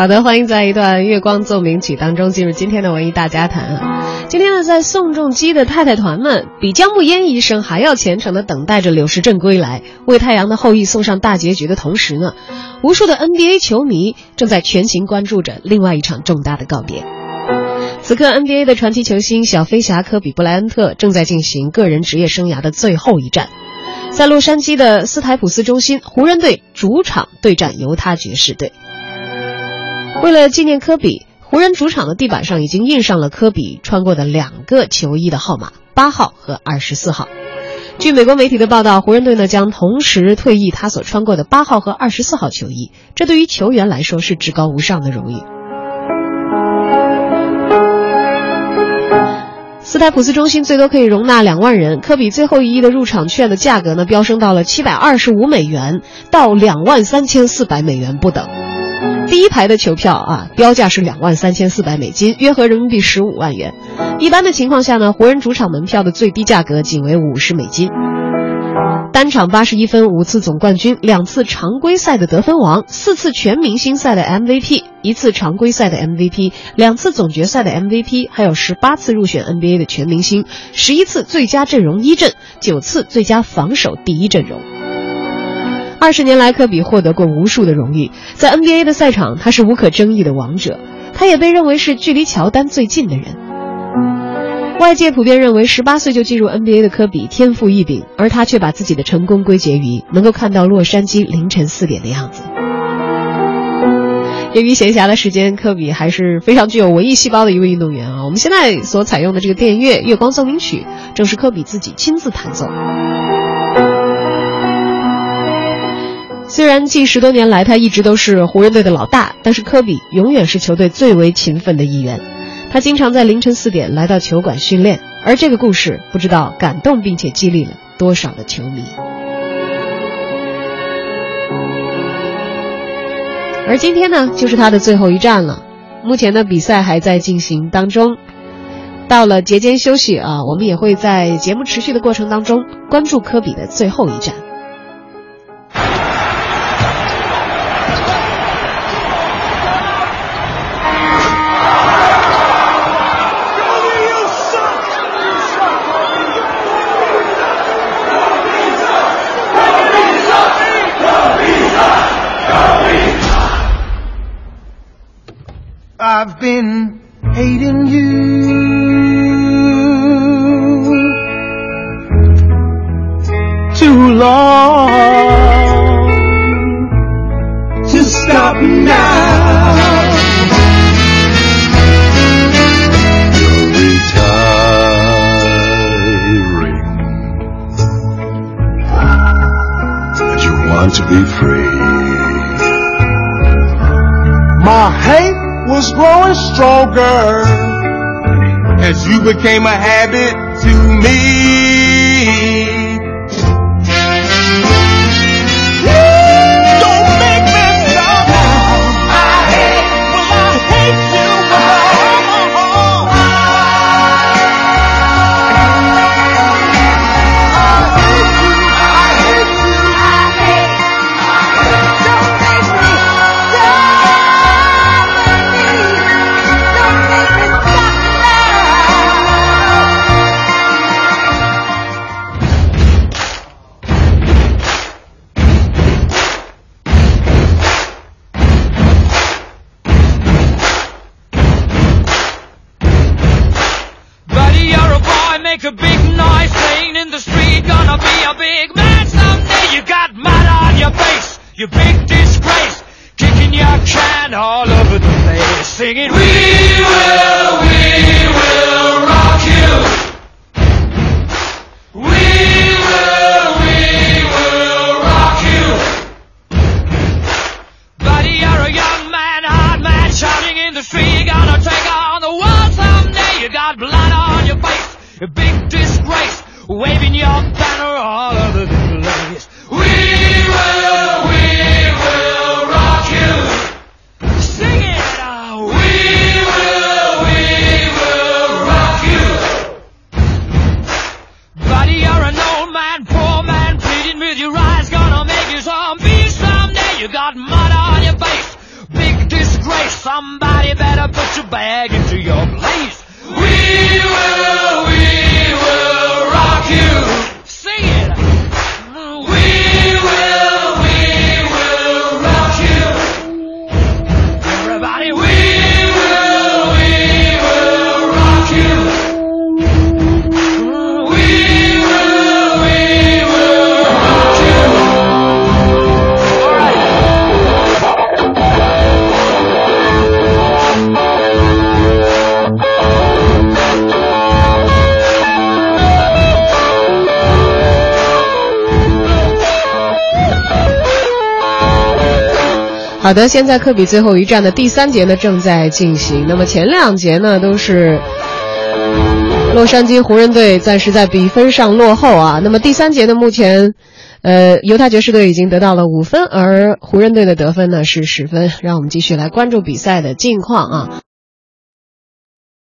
好的，欢迎在一段月光奏鸣曲当中进入今天的文艺大家谈啊。今天呢，在宋仲基的太太团们比姜暮烟一生还要虔诚的等待着柳时镇归来，为太阳的后裔送上大结局的同时呢，无数的 NBA 球迷正在全情关注着另外一场重大的告别。此刻，NBA 的传奇球星小飞侠科比布莱恩特正在进行个人职业生涯的最后一战，在洛杉矶的斯台普斯中心，湖人队主场对战犹他爵士队。为了纪念科比，湖人主场的地板上已经印上了科比穿过的两个球衣的号码：八号和二十四号。据美国媒体的报道，湖人队呢将同时退役他所穿过的八号和二十四号球衣，这对于球员来说是至高无上的荣誉。斯台普斯中心最多可以容纳两万人，科比最后一役的入场券的价格呢飙升到了七百二十五美元到两万三千四百美元不等。第一排的球票啊，标价是两万三千四百美金，约合人民币十五万元。一般的情况下呢，湖人主场门票的最低价格仅为五十美金。单场八十一分，五次总冠军，两次常规赛的得分王，四次全明星赛的 MVP，一次常规赛的 MVP，两次总决赛的 MVP，还有十八次入选 NBA 的全明星，十一次最佳阵容一阵，九次最佳防守第一阵容。二十年来，科比获得过无数的荣誉，在 NBA 的赛场，他是无可争议的王者，他也被认为是距离乔丹最近的人。外界普遍认为，十八岁就进入 NBA 的科比天赋异禀，而他却把自己的成功归结于能够看到洛杉矶凌晨四点的样子。由于闲暇的时间，科比还是非常具有文艺细胞的一位运动员啊。我们现在所采用的这个电乐《月光奏鸣曲》，正是科比自己亲自弹奏。虽然近十多年来他一直都是湖人队的老大，但是科比永远是球队最为勤奋的一员。他经常在凌晨四点来到球馆训练，而这个故事不知道感动并且激励了多少的球迷。而今天呢，就是他的最后一站了。目前的比赛还在进行当中，到了节间休息啊，我们也会在节目持续的过程当中关注科比的最后一站。I've been hating you too long to stop now. You're retiring, and you want to be free. My hate was growing stronger as you became a habit to me. You big disgrace. Kicking your can all over the place, singing, We will, we will rock you. We will, we will rock you. Buddy, you're a young man, hard man, in the street. Gonna take on the world someday. You got blood on your face, big disgrace, waving your banner you got mud on your face, big disgrace, Somebody better put your bag into your place. We will 好的，现在科比最后一战的第三节呢正在进行。那么前两节呢都是洛杉矶湖人队暂时在比分上落后啊。那么第三节呢，目前呃犹他爵士队已经得到了五分，而湖人队的得分呢是十分。让我们继续来关注比赛的近况啊。